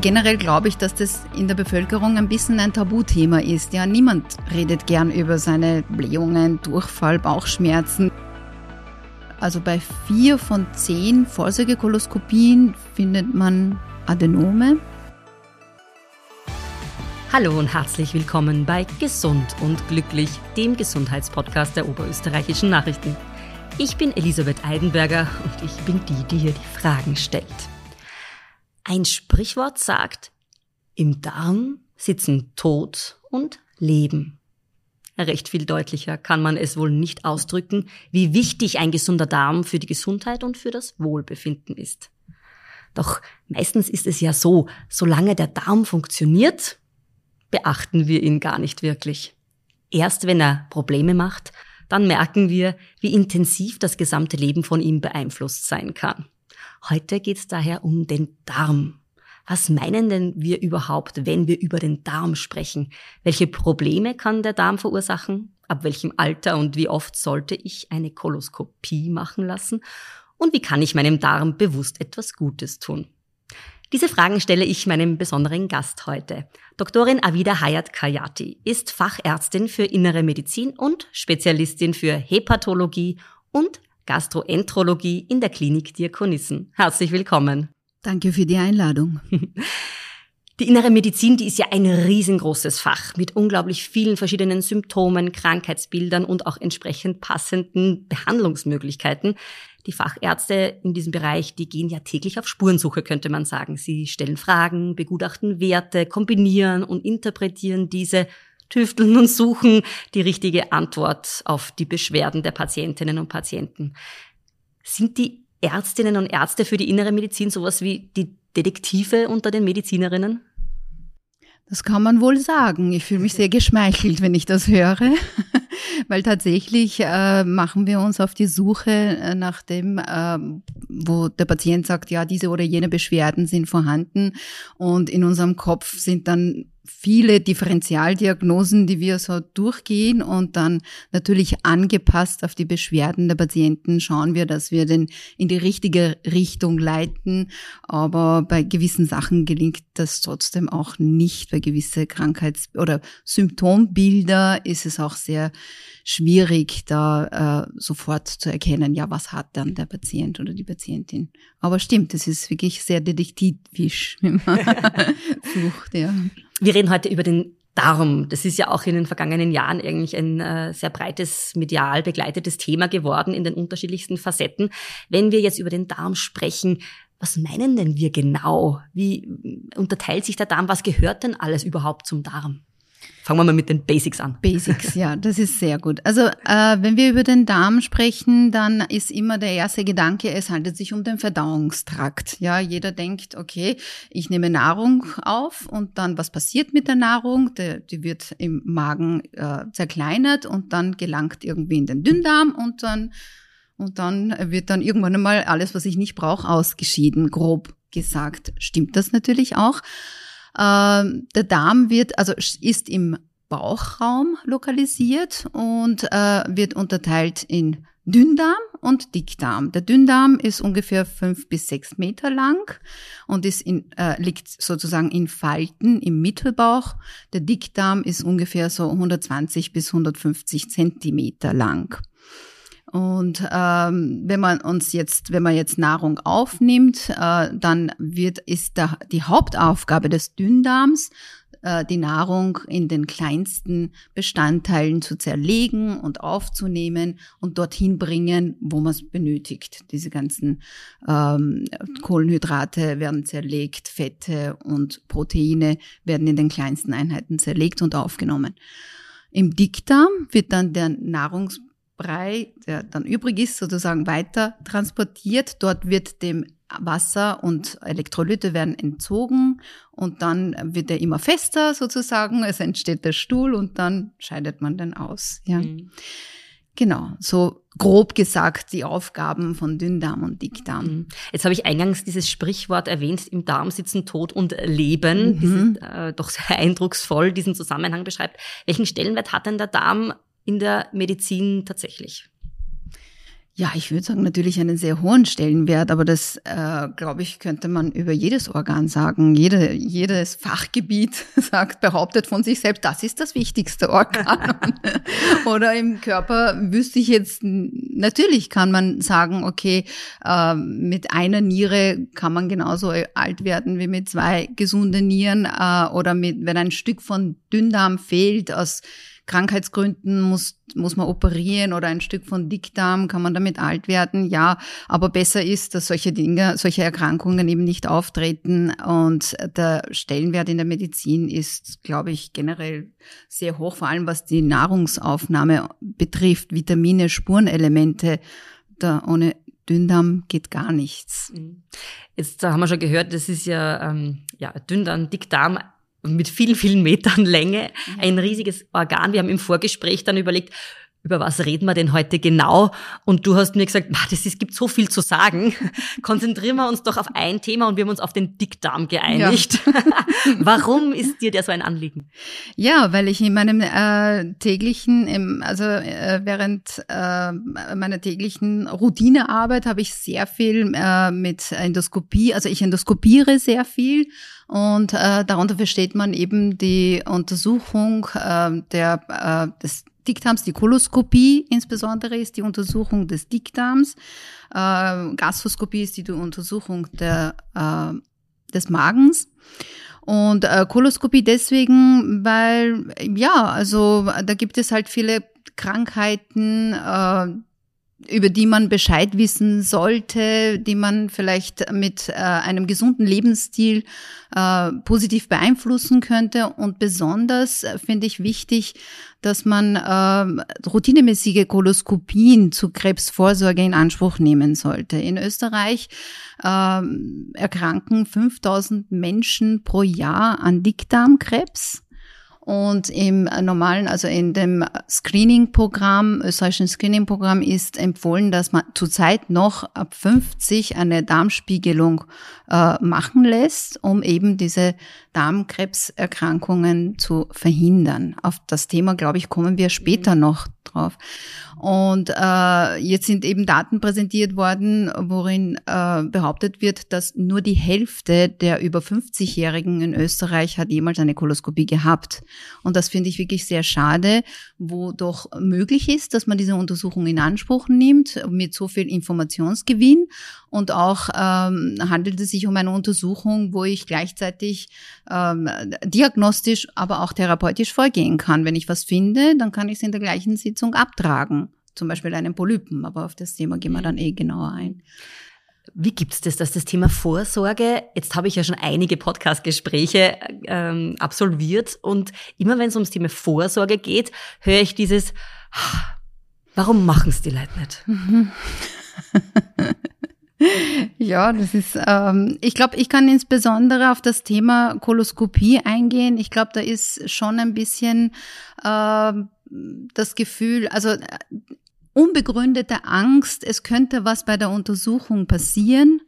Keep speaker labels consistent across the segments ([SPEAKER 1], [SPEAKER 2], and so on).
[SPEAKER 1] generell glaube ich, dass das in der Bevölkerung ein bisschen ein Tabuthema ist. Ja, niemand redet gern über seine Blähungen, Durchfall, Bauchschmerzen. Also bei vier von zehn Vorsorgekoloskopien findet man Adenome.
[SPEAKER 2] Hallo und herzlich willkommen bei Gesund und Glücklich, dem Gesundheitspodcast der Oberösterreichischen Nachrichten. Ich bin Elisabeth Eidenberger und ich bin die, die hier die Fragen stellt. Ein Sprichwort sagt, im Darm sitzen Tod und Leben. Recht viel deutlicher kann man es wohl nicht ausdrücken, wie wichtig ein gesunder Darm für die Gesundheit und für das Wohlbefinden ist. Doch meistens ist es ja so, solange der Darm funktioniert, beachten wir ihn gar nicht wirklich. Erst wenn er Probleme macht, dann merken wir, wie intensiv das gesamte Leben von ihm beeinflusst sein kann. Heute geht es daher um den Darm. Was meinen denn wir überhaupt, wenn wir über den Darm sprechen? Welche Probleme kann der Darm verursachen? Ab welchem Alter und wie oft sollte ich eine Koloskopie machen lassen? Und wie kann ich meinem Darm bewusst etwas Gutes tun? Diese Fragen stelle ich meinem besonderen Gast heute. Doktorin Avida Hayat Kayati ist Fachärztin für Innere Medizin und Spezialistin für Hepatologie und Gastroenterologie in der Klinik Diakonissen. Herzlich willkommen.
[SPEAKER 1] Danke für die Einladung.
[SPEAKER 2] Die innere Medizin, die ist ja ein riesengroßes Fach mit unglaublich vielen verschiedenen Symptomen, Krankheitsbildern und auch entsprechend passenden Behandlungsmöglichkeiten. Die Fachärzte in diesem Bereich, die gehen ja täglich auf Spurensuche, könnte man sagen. Sie stellen Fragen, begutachten Werte, kombinieren und interpretieren diese tüfteln und suchen die richtige Antwort auf die Beschwerden der Patientinnen und Patienten. Sind die Ärztinnen und Ärzte für die innere Medizin sowas wie die Detektive unter den Medizinerinnen?
[SPEAKER 1] Das kann man wohl sagen. Ich fühle mich sehr geschmeichelt, wenn ich das höre, weil tatsächlich äh, machen wir uns auf die Suche äh, nach dem, äh, wo der Patient sagt, ja, diese oder jene Beschwerden sind vorhanden und in unserem Kopf sind dann viele Differentialdiagnosen, die wir so durchgehen und dann natürlich angepasst auf die Beschwerden der Patienten schauen wir, dass wir den in die richtige Richtung leiten. Aber bei gewissen Sachen gelingt das trotzdem auch nicht. Bei gewisse Krankheits- oder Symptombilder ist es auch sehr schwierig, da äh, sofort zu erkennen, ja, was hat dann der Patient oder die Patientin. Aber stimmt, es ist wirklich sehr detektivisch, wenn man sucht, ja.
[SPEAKER 2] Wir reden heute über den Darm. Das ist ja auch in den vergangenen Jahren eigentlich ein äh, sehr breites, medial begleitetes Thema geworden in den unterschiedlichsten Facetten. Wenn wir jetzt über den Darm sprechen, was meinen denn wir genau? Wie unterteilt sich der Darm? Was gehört denn alles überhaupt zum Darm? Fangen wir mal mit den Basics an.
[SPEAKER 1] Basics, ja, das ist sehr gut. Also äh, wenn wir über den Darm sprechen, dann ist immer der erste Gedanke, es handelt sich um den Verdauungstrakt. Ja, jeder denkt, okay, ich nehme Nahrung auf und dann was passiert mit der Nahrung? Die, die wird im Magen äh, zerkleinert und dann gelangt irgendwie in den Dünndarm und dann und dann wird dann irgendwann einmal alles, was ich nicht brauche, ausgeschieden. Grob gesagt stimmt das natürlich auch. Ähm, der Darm wird, also ist im Bauchraum lokalisiert und äh, wird unterteilt in Dünndarm und Dickdarm. Der Dünndarm ist ungefähr fünf bis sechs Meter lang und ist in, äh, liegt sozusagen in Falten im Mittelbauch. Der Dickdarm ist ungefähr so 120 bis 150 Zentimeter lang. Und ähm, wenn man uns jetzt, wenn man jetzt Nahrung aufnimmt, äh, dann wird ist da die Hauptaufgabe des Dünndarms, äh, die Nahrung in den kleinsten Bestandteilen zu zerlegen und aufzunehmen und dorthin bringen, wo man es benötigt. Diese ganzen ähm, Kohlenhydrate werden zerlegt, Fette und Proteine werden in den kleinsten Einheiten zerlegt und aufgenommen. Im Dickdarm wird dann der Nahrungs Brei, der dann übrig ist, sozusagen weiter transportiert. Dort wird dem Wasser und Elektrolyte werden entzogen und dann wird er immer fester sozusagen. Es entsteht der Stuhl und dann scheidet man den aus. Ja. Mhm. Genau, so grob gesagt die Aufgaben von Dünndarm und Dickdarm. Mhm.
[SPEAKER 2] Jetzt habe ich eingangs dieses Sprichwort erwähnt, im Darm sitzen Tod und Leben, mhm. das äh, doch sehr eindrucksvoll diesen Zusammenhang beschreibt. Welchen Stellenwert hat denn der Darm in der Medizin tatsächlich?
[SPEAKER 1] Ja, ich würde sagen, natürlich einen sehr hohen Stellenwert, aber das, äh, glaube ich, könnte man über jedes Organ sagen. Jede, jedes Fachgebiet sagt, behauptet von sich selbst, das ist das wichtigste Organ. Oder im Körper wüsste ich jetzt, natürlich kann man sagen, okay, äh, mit einer Niere kann man genauso alt werden wie mit zwei gesunden Nieren äh, oder mit, wenn ein Stück von Dünndarm fehlt aus Krankheitsgründen muss, muss man operieren oder ein Stück von Dickdarm, kann man damit alt werden? Ja, aber besser ist, dass solche Dinge, solche Erkrankungen eben nicht auftreten und der Stellenwert in der Medizin ist, glaube ich, generell sehr hoch, vor allem was die Nahrungsaufnahme betrifft, Vitamine, Spurenelemente. Da ohne Dünndarm geht gar nichts.
[SPEAKER 2] Jetzt haben wir schon gehört, das ist ja, ähm, ja Dünndarm, Dickdarm mit vielen, vielen Metern Länge, mhm. ein riesiges Organ. Wir haben im Vorgespräch dann überlegt, über was reden wir denn heute genau? Und du hast mir gesagt, das ist, gibt so viel zu sagen. Konzentrieren wir uns doch auf ein Thema und wir haben uns auf den Dickdarm geeinigt. Ja. Warum ist dir der so ein Anliegen?
[SPEAKER 1] Ja, weil ich in meinem äh, täglichen, im, also äh, während äh, meiner täglichen Routinearbeit habe ich sehr viel äh, mit Endoskopie, also ich endoskopiere sehr viel und äh, darunter versteht man eben die Untersuchung äh, der, äh, des Dickdarms, die Koloskopie insbesondere ist die Untersuchung des Dickdarms. Äh, Gastroskopie ist die Untersuchung der, äh, des Magens. Und äh, Koloskopie deswegen, weil, ja, also da gibt es halt viele Krankheiten, äh, über die man Bescheid wissen sollte, die man vielleicht mit äh, einem gesunden Lebensstil äh, positiv beeinflussen könnte. Und besonders äh, finde ich wichtig, dass man äh, routinemäßige Koloskopien zur Krebsvorsorge in Anspruch nehmen sollte. In Österreich äh, erkranken 5000 Menschen pro Jahr an Dickdarmkrebs. Und im normalen, also in dem Screening-Programm, österreichischen Screening-Programm ist empfohlen, dass man zurzeit noch ab 50 eine Darmspiegelung äh, machen lässt, um eben diese Darmkrebserkrankungen zu verhindern. Auf das Thema, glaube ich, kommen wir später mhm. noch drauf. Und äh, jetzt sind eben Daten präsentiert worden, worin äh, behauptet wird, dass nur die Hälfte der über 50-Jährigen in Österreich hat jemals eine Koloskopie gehabt. Und das finde ich wirklich sehr schade, wo doch möglich ist, dass man diese Untersuchung in Anspruch nimmt mit so viel Informationsgewinn. Und auch ähm, handelt es sich um eine Untersuchung, wo ich gleichzeitig ähm, diagnostisch, aber auch therapeutisch vorgehen kann. Wenn ich was finde, dann kann ich es in der gleichen Sitzung abtragen. Zum Beispiel einen Polypen, aber auf das Thema gehen wir dann eh genauer ein.
[SPEAKER 2] Wie gibt's das, dass das Thema Vorsorge, jetzt habe ich ja schon einige Podcast-Gespräche ähm, absolviert und immer wenn es ums Thema Vorsorge geht, höre ich dieses, warum machen es die Leute nicht?
[SPEAKER 1] Ja, das ist, ähm, ich glaube, ich kann insbesondere auf das Thema Koloskopie eingehen. Ich glaube, da ist schon ein bisschen äh, das Gefühl, also äh, unbegründete Angst, es könnte was bei der Untersuchung passieren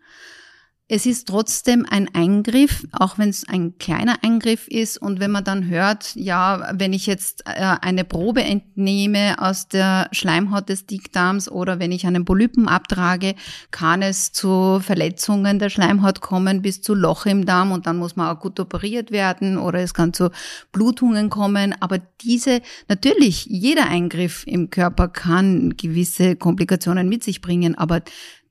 [SPEAKER 1] es ist trotzdem ein Eingriff, auch wenn es ein kleiner Eingriff ist. Und wenn man dann hört, ja, wenn ich jetzt äh, eine Probe entnehme aus der Schleimhaut des Dickdarms oder wenn ich einen Polypen abtrage, kann es zu Verletzungen der Schleimhaut kommen, bis zu Loch im Darm und dann muss man auch gut operiert werden oder es kann zu Blutungen kommen. Aber diese, natürlich, jeder Eingriff im Körper kann gewisse Komplikationen mit sich bringen, aber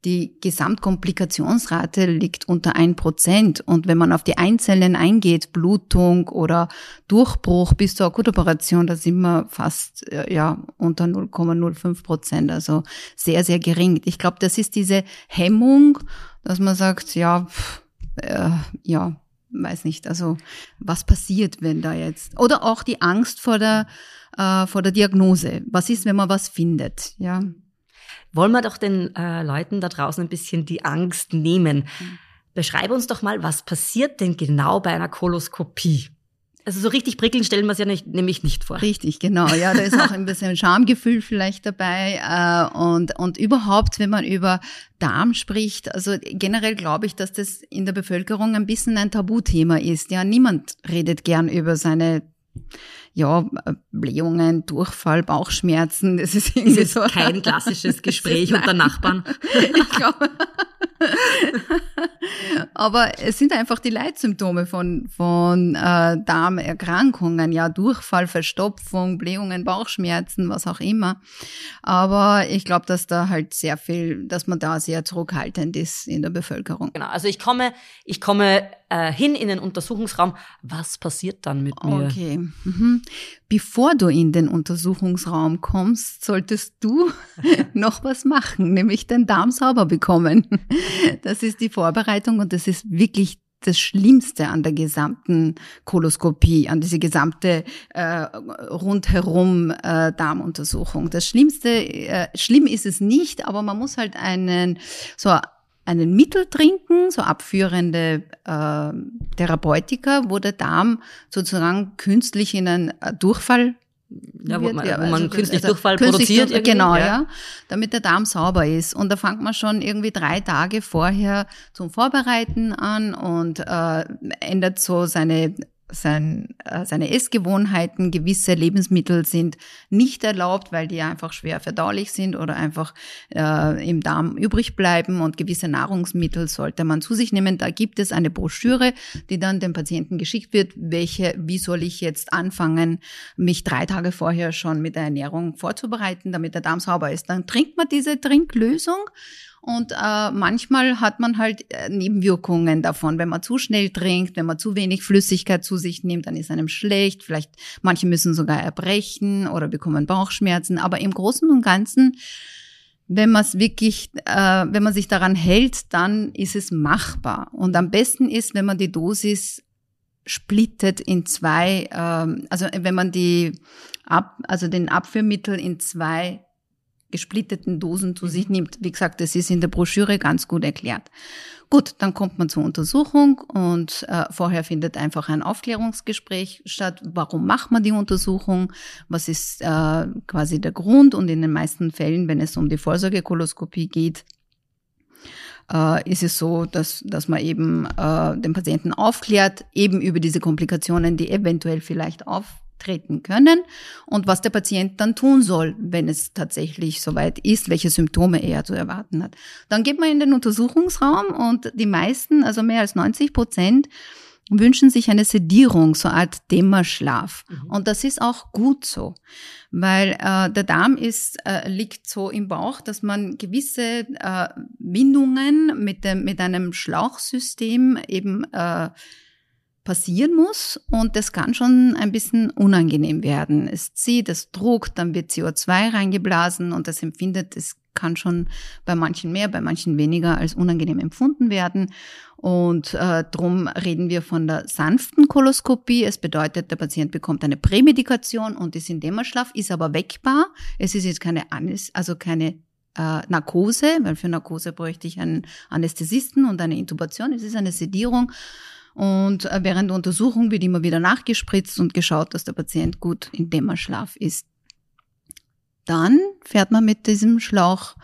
[SPEAKER 1] die Gesamtkomplikationsrate liegt unter ein Prozent. Und wenn man auf die Einzelnen eingeht, Blutung oder Durchbruch bis zur Akutoperation, da sind wir fast äh, ja unter 0,05 Prozent. Also sehr, sehr gering. Ich glaube, das ist diese Hemmung, dass man sagt, ja, pff, äh, ja, weiß nicht, also was passiert, wenn da jetzt oder auch die Angst vor der äh, vor der Diagnose. Was ist, wenn man was findet? Ja.
[SPEAKER 2] Wollen wir doch den äh, Leuten da draußen ein bisschen die Angst nehmen. Mhm. Beschreibe uns doch mal, was passiert denn genau bei einer Koloskopie? Also so richtig prickeln stellen wir es ja nicht, nämlich nicht vor.
[SPEAKER 1] Richtig, genau. Ja, da ist auch ein bisschen Schamgefühl vielleicht dabei. Äh, und, und überhaupt, wenn man über Darm spricht, also generell glaube ich, dass das in der Bevölkerung ein bisschen ein Tabuthema ist. Ja, niemand redet gern über seine ja, Blähungen, Durchfall, Bauchschmerzen, das ist irgendwie
[SPEAKER 2] ist
[SPEAKER 1] so.
[SPEAKER 2] kein klassisches Gespräch unter Nachbarn. ich glaube.
[SPEAKER 1] Aber es sind einfach die Leitsymptome von, von äh, Darmerkrankungen, ja, Durchfall, Verstopfung, Blähungen, Bauchschmerzen, was auch immer. Aber ich glaube, dass da halt sehr viel, dass man da sehr zurückhaltend ist in der Bevölkerung.
[SPEAKER 2] Genau, also ich komme, ich komme äh, hin in den Untersuchungsraum. Was passiert dann mit mir?
[SPEAKER 1] Okay. Mhm. Bevor du in den Untersuchungsraum kommst, solltest du noch was machen, nämlich den Darm sauber bekommen. Das ist die Vorbereitung und das ist wirklich das Schlimmste an der gesamten Koloskopie, an diese gesamte äh, rundherum äh, Darmuntersuchung. Das Schlimmste, äh, schlimm ist es nicht, aber man muss halt einen so einen Mittel trinken, so abführende äh, Therapeutika, wo der Darm sozusagen künstlich in einen äh, Durchfall
[SPEAKER 2] ja, wo man, ja, wo man also, künstlich also, Durchfall künstlich produziert.
[SPEAKER 1] Durch, genau, ja. ja. Damit der Darm sauber ist. Und da fängt man schon irgendwie drei Tage vorher zum Vorbereiten an und äh, ändert so seine sein, äh, seine Essgewohnheiten, gewisse Lebensmittel sind nicht erlaubt, weil die einfach schwer verdaulich sind oder einfach äh, im Darm übrig bleiben und gewisse Nahrungsmittel sollte man zu sich nehmen. Da gibt es eine Broschüre, die dann dem Patienten geschickt wird, welche, wie soll ich jetzt anfangen, mich drei Tage vorher schon mit der Ernährung vorzubereiten, damit der Darm sauber ist. Dann trinkt man diese Trinklösung und äh, manchmal hat man halt äh, Nebenwirkungen davon. Wenn man zu schnell trinkt, wenn man zu wenig Flüssigkeit zu sich nimmt, dann ist einem schlecht. Vielleicht manche müssen sogar erbrechen oder bekommen Bauchschmerzen. Aber im Großen und Ganzen, wenn man es wirklich, äh, wenn man sich daran hält, dann ist es machbar. Und am besten ist, wenn man die Dosis splittet in zwei, ähm, also wenn man die ab, also den Abführmittel in zwei gesplitteten Dosen zu sich nimmt. Wie gesagt, das ist in der Broschüre ganz gut erklärt. Gut, dann kommt man zur Untersuchung und äh, vorher findet einfach ein Aufklärungsgespräch statt. Warum macht man die Untersuchung? Was ist äh, quasi der Grund? Und in den meisten Fällen, wenn es um die Vorsorgekoloskopie geht, äh, ist es so, dass, dass man eben äh, den Patienten aufklärt, eben über diese Komplikationen, die eventuell vielleicht auf treten können und was der Patient dann tun soll, wenn es tatsächlich soweit ist, welche Symptome er zu erwarten hat. Dann geht man in den Untersuchungsraum und die meisten, also mehr als 90 Prozent, wünschen sich eine Sedierung, so eine Art Dämmerschlaf. Mhm. Und das ist auch gut so, weil äh, der Darm ist, äh, liegt so im Bauch, dass man gewisse äh, Windungen mit, dem, mit einem Schlauchsystem eben äh, passieren muss und das kann schon ein bisschen unangenehm werden. Es zieht, es druckt, dann wird CO2 reingeblasen und das empfindet, es kann schon bei manchen mehr, bei manchen weniger als unangenehm empfunden werden. Und äh, drum reden wir von der sanften Koloskopie. Es bedeutet, der Patient bekommt eine Prämedikation und ist in Dämmerschlaf, ist aber weckbar. Es ist jetzt keine Anis, also keine äh, Narkose, weil für Narkose bräuchte ich einen Anästhesisten und eine Intubation. Es ist eine Sedierung und äh, während der Untersuchung wird immer wieder nachgespritzt und geschaut, dass der Patient gut in Dämmerschlaf ist. Dann fährt man mit diesem Schlauch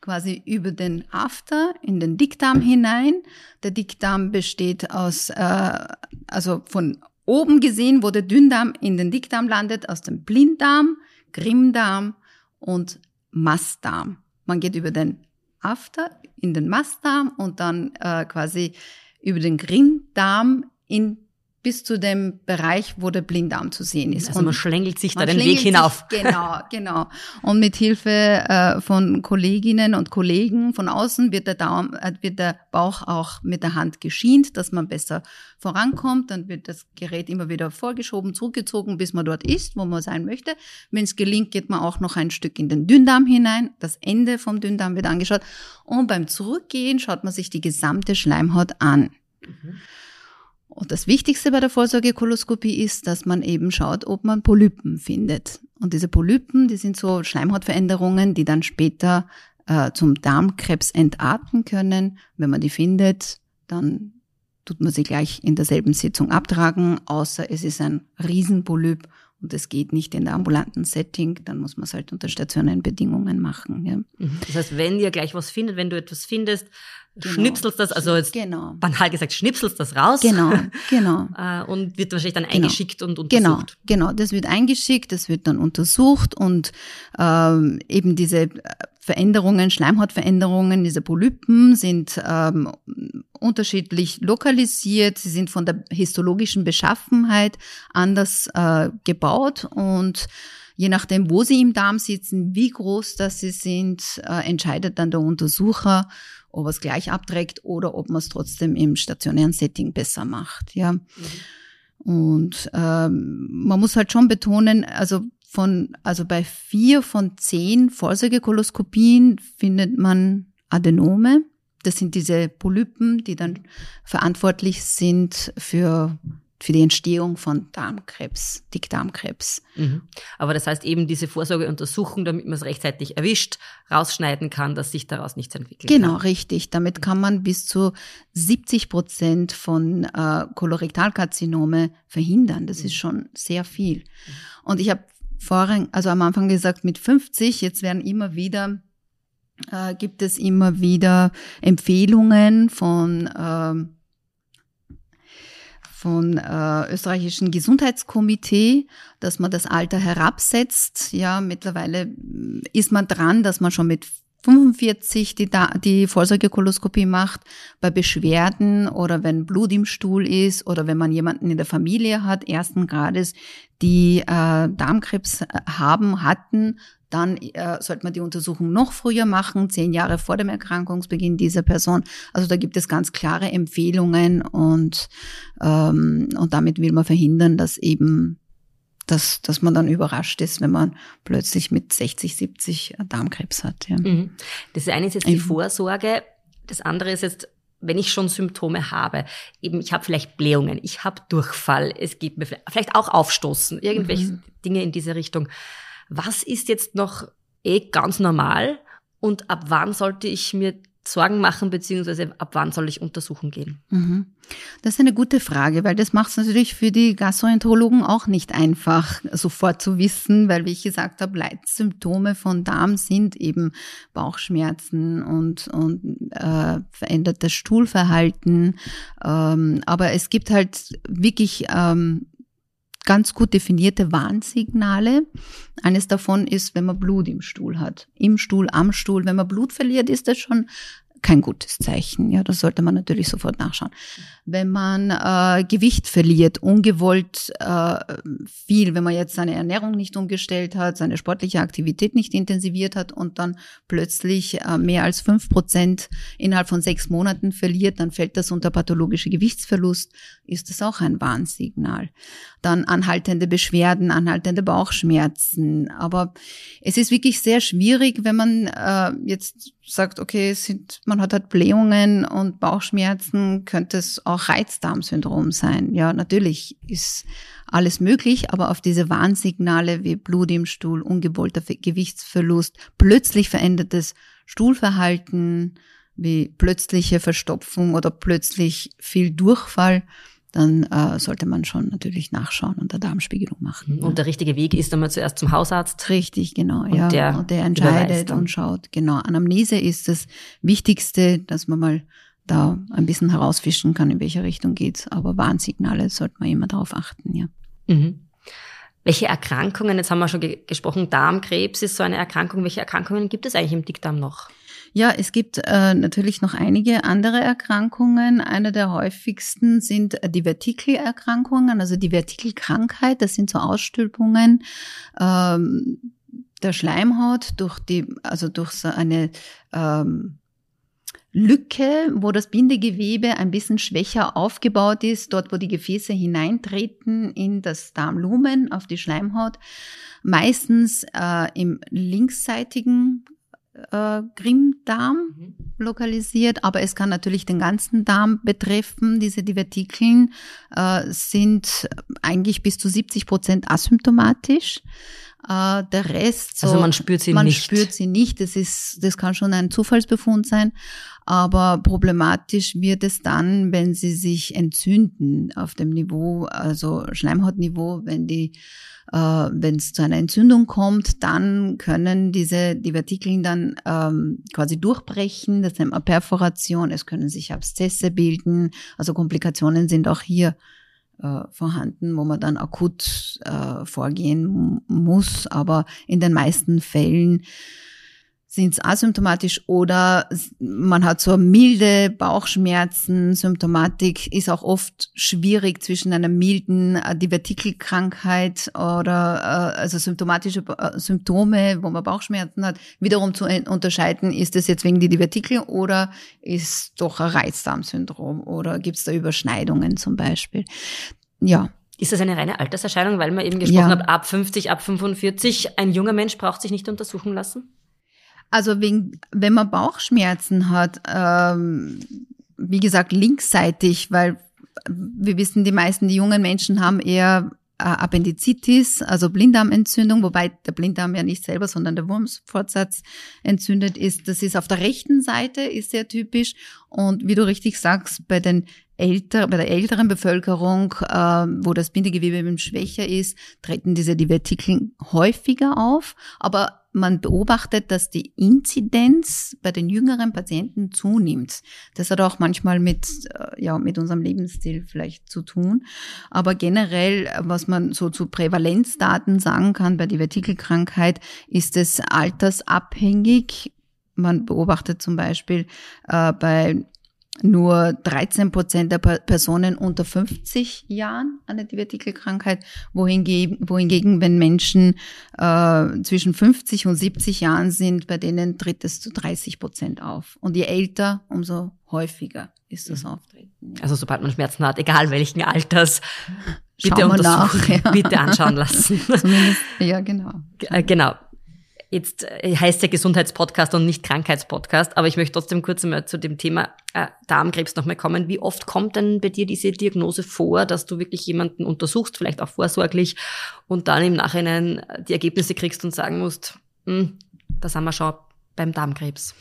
[SPEAKER 1] quasi über den After in den Dickdarm hinein. Der Dickdarm besteht aus, äh, also von oben gesehen, wo der Dünndarm in den Dickdarm landet, aus dem Blinddarm, Grimmdarm und Mastdarm. Man geht über den After in den Mastdarm und dann äh, quasi über den Grinddarm in bis zu dem Bereich, wo der Blinddarm zu sehen ist.
[SPEAKER 2] Also man schlängelt sich da den Weg hinauf.
[SPEAKER 1] Sich, genau, genau. Und mit Hilfe äh, von Kolleginnen und Kollegen von außen wird der, Darm, äh, wird der Bauch auch mit der Hand geschient, dass man besser vorankommt. Dann wird das Gerät immer wieder vorgeschoben, zurückgezogen, bis man dort ist, wo man sein möchte. Wenn es gelingt, geht man auch noch ein Stück in den Dünndarm hinein. Das Ende vom Dünndarm wird angeschaut. Und beim Zurückgehen schaut man sich die gesamte Schleimhaut an. Mhm. Und das Wichtigste bei der Vorsorgekoloskopie ist, dass man eben schaut, ob man Polypen findet. Und diese Polypen, die sind so Schleimhautveränderungen, die dann später äh, zum Darmkrebs entarten können. Wenn man die findet, dann tut man sie gleich in derselben Sitzung abtragen, außer es ist ein Riesenpolyp und es geht nicht in der ambulanten Setting, dann muss man es halt unter stationären Bedingungen machen. Ja.
[SPEAKER 2] Mhm. Das heißt, wenn ihr gleich was findet, wenn du etwas findest, genau. schnipselst das, also jetzt genau. banal gesagt, schnipselst das raus.
[SPEAKER 1] Genau, genau.
[SPEAKER 2] Äh, und wird wahrscheinlich dann genau. eingeschickt und
[SPEAKER 1] genau, untersucht. Genau, genau, das wird eingeschickt, das wird dann untersucht und ähm, eben diese Veränderungen, Schleimhautveränderungen, diese Polypen sind ähm, unterschiedlich lokalisiert, sie sind von der histologischen Beschaffenheit anders äh, gebaut und Je nachdem, wo sie im Darm sitzen, wie groß das sie sind, äh, entscheidet dann der Untersucher, ob er es gleich abträgt oder ob man es trotzdem im stationären Setting besser macht. Ja. Mhm. Und ähm, man muss halt schon betonen, also von, also bei vier von zehn Vorsorgekoloskopien findet man Adenome. Das sind diese Polypen, die dann verantwortlich sind für für die Entstehung von Darmkrebs, Dickdarmkrebs.
[SPEAKER 2] Mhm. Aber das heißt eben diese Vorsorgeuntersuchung, damit man es rechtzeitig erwischt, rausschneiden kann, dass sich daraus nichts entwickelt.
[SPEAKER 1] Genau, kann. richtig. Damit kann man bis zu 70 Prozent von äh, Kolorektalkarzinome verhindern. Das mhm. ist schon sehr viel. Und ich habe vorhin, also am Anfang gesagt, mit 50, jetzt werden immer wieder äh, gibt es immer wieder Empfehlungen von äh, von äh, österreichischen Gesundheitskomitee, dass man das Alter herabsetzt. Ja, mittlerweile ist man dran, dass man schon mit 45 die, die Vorsorgekoloskopie macht, bei Beschwerden oder wenn Blut im Stuhl ist oder wenn man jemanden in der Familie hat, ersten Grades, die äh, Darmkrebs haben, hatten, dann äh, sollte man die Untersuchung noch früher machen, zehn Jahre vor dem Erkrankungsbeginn dieser Person. Also da gibt es ganz klare Empfehlungen und, ähm, und damit will man verhindern, dass eben dass, dass man dann überrascht ist, wenn man plötzlich mit 60, 70 Darmkrebs hat. Ja. Mhm.
[SPEAKER 2] Das eine ist jetzt die Vorsorge, das andere ist jetzt, wenn ich schon Symptome habe, eben ich habe vielleicht Blähungen, ich habe Durchfall, es gibt mir vielleicht auch Aufstoßen, irgendwelche mhm. Dinge in diese Richtung was ist jetzt noch eh ganz normal und ab wann sollte ich mir Sorgen machen, beziehungsweise ab wann soll ich untersuchen gehen?
[SPEAKER 1] Mhm. Das ist eine gute Frage, weil das macht es natürlich für die Gastroenterologen auch nicht einfach, sofort zu wissen, weil, wie ich gesagt habe, Leitsymptome von Darm sind eben Bauchschmerzen und, und äh, verändertes Stuhlverhalten. Ähm, aber es gibt halt wirklich ähm, ganz gut definierte Warnsignale. Eines davon ist, wenn man Blut im Stuhl hat. Im Stuhl, am Stuhl. Wenn man Blut verliert, ist das schon kein gutes Zeichen. Ja, das sollte man natürlich sofort nachschauen. Wenn man äh, Gewicht verliert, ungewollt äh, viel, wenn man jetzt seine Ernährung nicht umgestellt hat, seine sportliche Aktivität nicht intensiviert hat und dann plötzlich äh, mehr als fünf Prozent innerhalb von sechs Monaten verliert, dann fällt das unter pathologische Gewichtsverlust, ist das auch ein Warnsignal. Dann anhaltende Beschwerden, anhaltende Bauchschmerzen. Aber es ist wirklich sehr schwierig, wenn man äh, jetzt sagt, okay, sind, man hat halt Blähungen und Bauchschmerzen, könnte es auch Reizdarmsyndrom sein. Ja, natürlich ist alles möglich, aber auf diese Warnsignale wie Blut im Stuhl, ungewollter Gewichtsverlust, plötzlich verändertes Stuhlverhalten, wie plötzliche Verstopfung oder plötzlich viel Durchfall, dann äh, sollte man schon natürlich nachschauen und eine Darmspiegelung machen.
[SPEAKER 2] Und ja. der richtige Weg ist einmal zuerst zum Hausarzt.
[SPEAKER 1] Richtig, genau, und ja. Der und der entscheidet und schaut. Genau. Anamnese ist das Wichtigste, dass man mal da ein bisschen herausfischen kann, in welche Richtung geht's. Aber Warnsignale sollte man immer darauf achten, ja.
[SPEAKER 2] Mhm. Welche Erkrankungen, jetzt haben wir schon ge gesprochen, Darmkrebs ist so eine Erkrankung. Welche Erkrankungen gibt es eigentlich im Dickdarm noch?
[SPEAKER 1] Ja, es gibt äh, natürlich noch einige andere Erkrankungen. Eine der häufigsten sind die Vertikelerkrankungen, also die Vertikelkrankheit. Das sind so Ausstülpungen ähm, der Schleimhaut durch die, also durch so eine ähm, Lücke, wo das Bindegewebe ein bisschen schwächer aufgebaut ist, dort wo die Gefäße hineintreten in das Darmlumen auf die Schleimhaut, meistens äh, im linksseitigen äh, Grimmdarm mhm. lokalisiert, aber es kann natürlich den ganzen Darm betreffen. Diese Divertikeln äh, sind eigentlich bis zu 70 Prozent asymptomatisch. Äh, der Rest,
[SPEAKER 2] so, also man spürt sie
[SPEAKER 1] man
[SPEAKER 2] nicht.
[SPEAKER 1] Man spürt sie nicht. Das ist, das kann schon ein Zufallsbefund sein. Aber problematisch wird es dann, wenn sie sich entzünden auf dem Niveau, also Schleimhautniveau, wenn die äh, wenn es zu einer Entzündung kommt, dann können diese Divertikeln dann ähm, quasi durchbrechen. Das nennt man Perforation. Es können sich Abszesse bilden. Also Komplikationen sind auch hier äh, vorhanden, wo man dann akut äh, vorgehen muss. Aber in den meisten Fällen sind es asymptomatisch oder man hat so milde Bauchschmerzen. Symptomatik ist auch oft schwierig zwischen einer milden äh, Divertikelkrankheit oder äh, also symptomatische äh, Symptome, wo man Bauchschmerzen hat, wiederum zu unterscheiden, ist das jetzt wegen die Divertikel oder ist doch ein Reizdarmsyndrom oder gibt es da Überschneidungen zum Beispiel. Ja,
[SPEAKER 2] ist das eine reine Alterserscheinung, weil man eben gesprochen ja. hat, ab 50, ab 45, ein junger Mensch braucht sich nicht untersuchen lassen?
[SPEAKER 1] Also wegen, wenn man Bauchschmerzen hat, ähm, wie gesagt, linksseitig, weil wir wissen, die meisten, die jungen Menschen haben eher äh, Appendizitis, also Blinddarmentzündung, wobei der Blinddarm ja nicht selber, sondern der Wurmsfortsatz entzündet ist. Das ist auf der rechten Seite, ist sehr typisch. Und wie du richtig sagst, bei den älter, bei der älteren Bevölkerung, äh, wo das Bindegewebe eben schwächer ist, treten diese Divertikeln häufiger auf. Aber man beobachtet, dass die Inzidenz bei den jüngeren Patienten zunimmt. Das hat auch manchmal mit, äh, ja, mit unserem Lebensstil vielleicht zu tun. Aber generell, was man so zu Prävalenzdaten sagen kann bei Divertikelkrankheit, ist es altersabhängig. Man beobachtet zum Beispiel äh, bei nur 13 Prozent der Personen unter 50 Jahren eine Divertikelkrankheit, wohingegen, wohingegen wenn Menschen äh, zwischen 50 und 70 Jahren sind, bei denen tritt es zu 30 Prozent auf. Und je älter, umso häufiger ist das mhm. Auftreten.
[SPEAKER 2] Also sobald man Schmerzen hat, egal welchen Alters, bitte untersuchen, nach, ja. bitte anschauen lassen.
[SPEAKER 1] Zumindest, ja, genau.
[SPEAKER 2] Äh, genau. Jetzt äh, heißt der Gesundheitspodcast und nicht Krankheitspodcast, aber ich möchte trotzdem kurz einmal zu dem Thema äh, Darmkrebs nochmal kommen. Wie oft kommt denn bei dir diese Diagnose vor, dass du wirklich jemanden untersuchst, vielleicht auch vorsorglich, und dann im Nachhinein die Ergebnisse kriegst und sagen musst, hm, da sind wir schon beim Darmkrebs?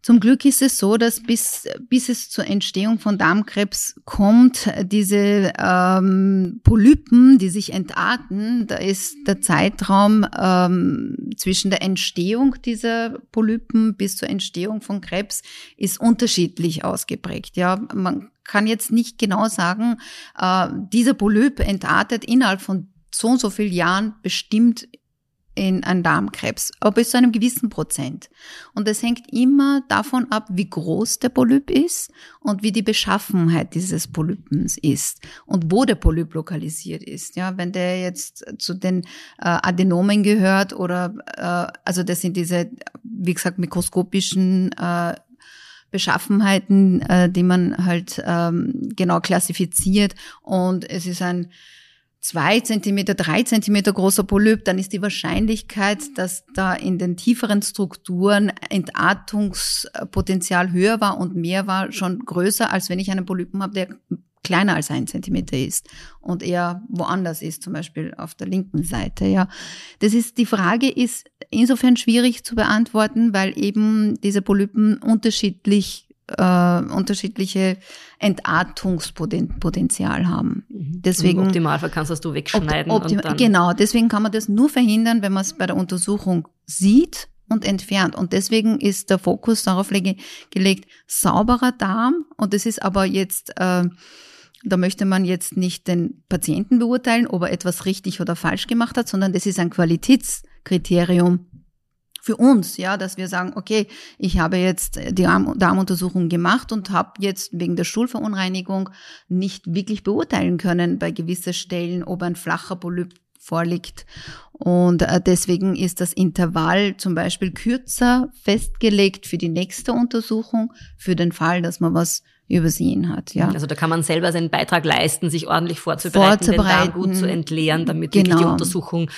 [SPEAKER 1] Zum Glück ist es so, dass bis, bis es zur Entstehung von Darmkrebs kommt, diese ähm, Polypen, die sich entarten, da ist der Zeitraum ähm, zwischen der Entstehung dieser Polypen bis zur Entstehung von Krebs ist unterschiedlich ausgeprägt. Ja, man kann jetzt nicht genau sagen, äh, dieser Polyp entartet innerhalb von so und so vielen Jahren bestimmt in einen Darmkrebs, aber bis zu einem gewissen Prozent. Und es hängt immer davon ab, wie groß der Polyp ist und wie die Beschaffenheit dieses Polypens ist und wo der Polyp lokalisiert ist. Ja, wenn der jetzt zu den äh, Adenomen gehört oder äh, also das sind diese, wie gesagt, mikroskopischen äh, Beschaffenheiten, äh, die man halt ähm, genau klassifiziert und es ist ein zwei Zentimeter, drei Zentimeter großer Polyp, dann ist die Wahrscheinlichkeit, dass da in den tieferen Strukturen Entartungspotenzial höher war und mehr war, schon größer, als wenn ich einen Polypen habe, der kleiner als ein Zentimeter ist und eher woanders ist, zum Beispiel auf der linken Seite, ja. Das ist, die Frage ist insofern schwierig zu beantworten, weil eben diese Polypen unterschiedlich äh, unterschiedliche Entartungspotenzial haben.
[SPEAKER 2] Mhm. Deswegen, Im Optimalfall kannst du das du wegschneiden. Optim,
[SPEAKER 1] und dann genau, deswegen kann man das nur verhindern, wenn man es bei der Untersuchung sieht und entfernt. Und deswegen ist der Fokus darauf gelegt, sauberer Darm. Und das ist aber jetzt, äh, da möchte man jetzt nicht den Patienten beurteilen, ob er etwas richtig oder falsch gemacht hat, sondern das ist ein Qualitätskriterium für uns, ja, dass wir sagen, okay, ich habe jetzt die Darmuntersuchung gemacht und habe jetzt wegen der Schulverunreinigung nicht wirklich beurteilen können bei gewissen Stellen, ob ein flacher Polyp vorliegt. Und äh, deswegen ist das Intervall zum Beispiel kürzer festgelegt für die nächste Untersuchung, für den Fall, dass man was übersehen hat. Ja.
[SPEAKER 2] Also da kann man selber seinen Beitrag leisten, sich ordentlich vorzubereiten, vorzubereiten den Darm gut zu entleeren, damit genau. die. Untersuchung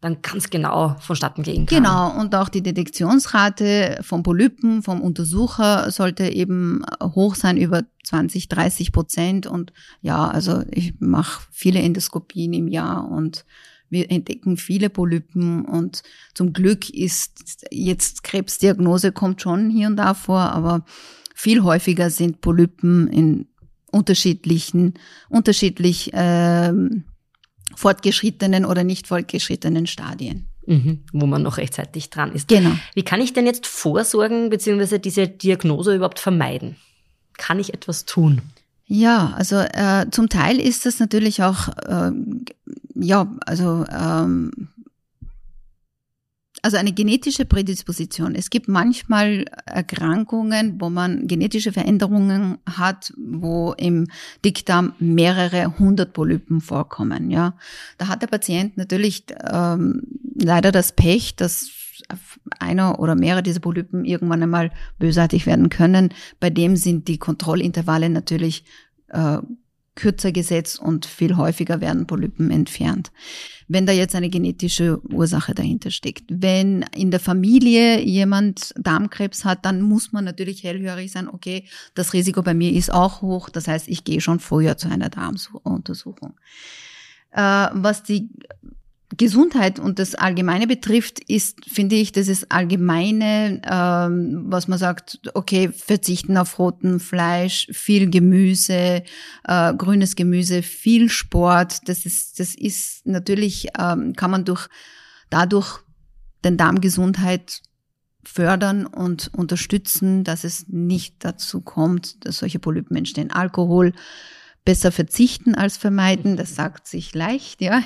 [SPEAKER 2] dann ganz genau vonstatten gehen kann.
[SPEAKER 1] Genau, und auch die Detektionsrate vom Polypen, vom Untersucher sollte eben hoch sein, über 20, 30 Prozent. Und ja, also ich mache viele Endoskopien im Jahr und Wir entdecken viele Polypen und zum Glück ist jetzt Krebsdiagnose kommt schon hier und da vor, aber viel häufiger sind Polypen in unterschiedlichen, unterschiedlich ähm, fortgeschrittenen oder nicht fortgeschrittenen Stadien.
[SPEAKER 2] Mhm, wo man noch rechtzeitig dran ist.
[SPEAKER 1] Genau.
[SPEAKER 2] Wie kann ich denn jetzt vorsorgen bzw. diese Diagnose überhaupt vermeiden? Kann ich etwas tun?
[SPEAKER 1] Ja, also äh, zum Teil ist das natürlich auch, äh, ja, also ähm, also eine genetische Prädisposition. Es gibt manchmal Erkrankungen, wo man genetische Veränderungen hat, wo im Dickdarm mehrere hundert Polypen vorkommen. Ja, da hat der Patient natürlich ähm, leider das Pech, dass einer oder mehrere dieser Polypen irgendwann einmal bösartig werden können. Bei dem sind die Kontrollintervalle natürlich äh, kürzer gesetzt und viel häufiger werden Polypen entfernt. Wenn da jetzt eine genetische Ursache dahinter steckt. Wenn in der Familie jemand Darmkrebs hat, dann muss man natürlich hellhörig sein, okay, das Risiko bei mir ist auch hoch, das heißt, ich gehe schon früher zu einer Darmuntersuchung. Äh, was die Gesundheit und das Allgemeine betrifft, ist, finde ich, das ist Allgemeine, ähm, was man sagt, okay, verzichten auf roten Fleisch, viel Gemüse, äh, grünes Gemüse, viel Sport. Das ist, das ist natürlich, ähm, kann man durch, dadurch den Darmgesundheit fördern und unterstützen, dass es nicht dazu kommt, dass solche Polypen entstehen. Alkohol, besser verzichten als vermeiden. Das sagt sich leicht, ja.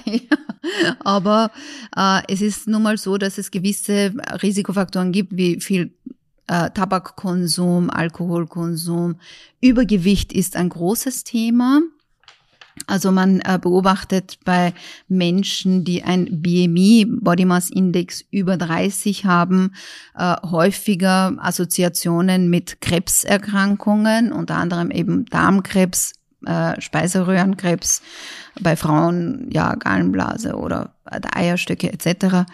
[SPEAKER 1] Aber äh, es ist nun mal so, dass es gewisse Risikofaktoren gibt, wie viel äh, Tabakkonsum, Alkoholkonsum. Übergewicht ist ein großes Thema. Also man äh, beobachtet bei Menschen, die ein BMI, Body Mass Index über 30 haben, äh, häufiger Assoziationen mit Krebserkrankungen, unter anderem eben Darmkrebs, äh, Speiseröhrenkrebs, bei Frauen ja Gallenblase oder Eierstöcke etc.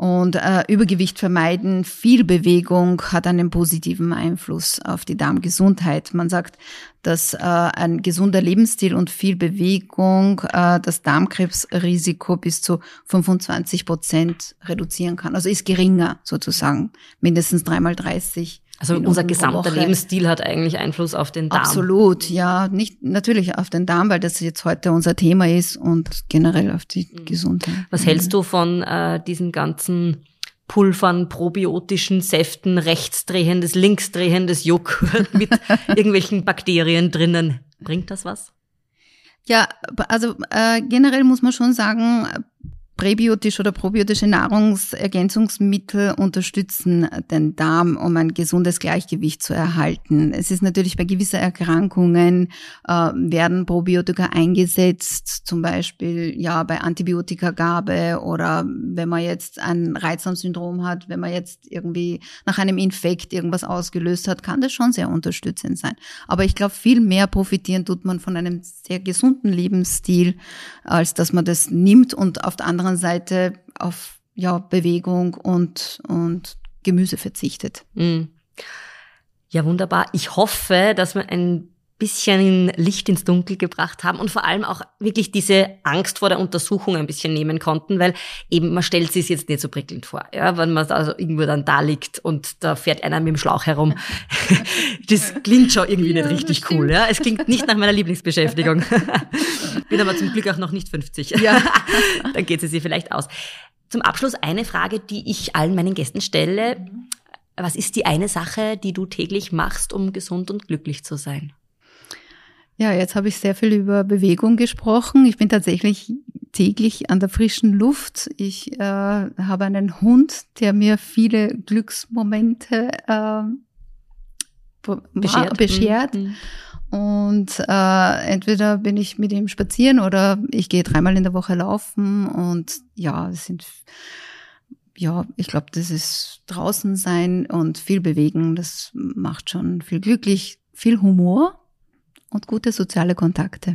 [SPEAKER 1] Und äh, Übergewicht vermeiden, viel Bewegung hat einen positiven Einfluss auf die Darmgesundheit. Man sagt, dass äh, ein gesunder Lebensstil und viel Bewegung äh, das Darmkrebsrisiko bis zu 25 Prozent reduzieren kann. Also ist geringer sozusagen, mindestens dreimal 30
[SPEAKER 2] also unser gesamter Lebensstil hat eigentlich Einfluss auf den Darm.
[SPEAKER 1] Absolut, ja, nicht natürlich auf den Darm, weil das jetzt heute unser Thema ist und generell auf die mhm. Gesundheit.
[SPEAKER 2] Was hältst du von äh, diesen ganzen Pulvern, probiotischen Säften, rechtsdrehendes, linksdrehendes Joghurt mit irgendwelchen Bakterien drinnen? Bringt das was?
[SPEAKER 1] Ja, also äh, generell muss man schon sagen, Präbiotische oder probiotische Nahrungsergänzungsmittel unterstützen den Darm, um ein gesundes Gleichgewicht zu erhalten. Es ist natürlich bei gewissen Erkrankungen äh, werden Probiotika eingesetzt, zum Beispiel ja bei Antibiotikagabe oder wenn man jetzt ein Reizdarmsyndrom hat, wenn man jetzt irgendwie nach einem Infekt irgendwas ausgelöst hat, kann das schon sehr unterstützend sein. Aber ich glaube, viel mehr profitieren tut man von einem sehr gesunden Lebensstil, als dass man das nimmt und auf der anderen anderen Seite auf ja, Bewegung und, und Gemüse verzichtet.
[SPEAKER 2] Mm. Ja, wunderbar. Ich hoffe, dass wir ein bisschen Licht ins Dunkel gebracht haben und vor allem auch wirklich diese Angst vor der Untersuchung ein bisschen nehmen konnten, weil eben man stellt sich jetzt nicht so prickelnd vor, ja, wenn man also irgendwo dann da liegt und da fährt einer mit dem Schlauch herum. das klingt schon irgendwie ja, nicht richtig cool, ja. Es klingt nicht nach meiner Lieblingsbeschäftigung. Bin aber zum Glück auch noch nicht 50. Ja. Dann geht es sich vielleicht aus. Zum Abschluss eine Frage, die ich allen meinen Gästen stelle. Was ist die eine Sache, die du täglich machst, um gesund und glücklich zu sein?
[SPEAKER 1] Ja, jetzt habe ich sehr viel über Bewegung gesprochen. Ich bin tatsächlich täglich an der frischen Luft. Ich äh, habe einen Hund, der mir viele Glücksmomente äh, beschert. beschert. Mhm. Und äh, entweder bin ich mit ihm spazieren oder ich gehe dreimal in der Woche laufen. Und ja, es sind ja, ich glaube, das ist draußen sein und viel bewegen. Das macht schon viel glücklich, viel Humor und gute soziale Kontakte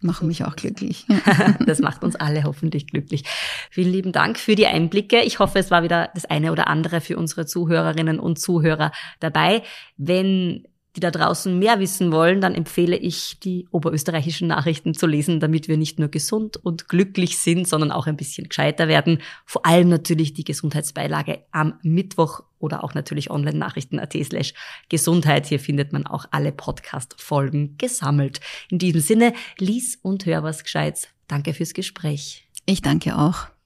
[SPEAKER 1] machen mich auch glücklich.
[SPEAKER 2] das macht uns alle hoffentlich glücklich. Vielen lieben Dank für die Einblicke. Ich hoffe, es war wieder das eine oder andere für unsere Zuhörerinnen und Zuhörer dabei. Wenn die da draußen mehr wissen wollen, dann empfehle ich, die oberösterreichischen Nachrichten zu lesen, damit wir nicht nur gesund und glücklich sind, sondern auch ein bisschen gescheiter werden. Vor allem natürlich die Gesundheitsbeilage am Mittwoch oder auch natürlich online-nachrichten.at slash Gesundheit. Hier findet man auch alle Podcast-Folgen gesammelt. In diesem Sinne, lies und hör was Gescheites. Danke fürs Gespräch.
[SPEAKER 1] Ich danke auch.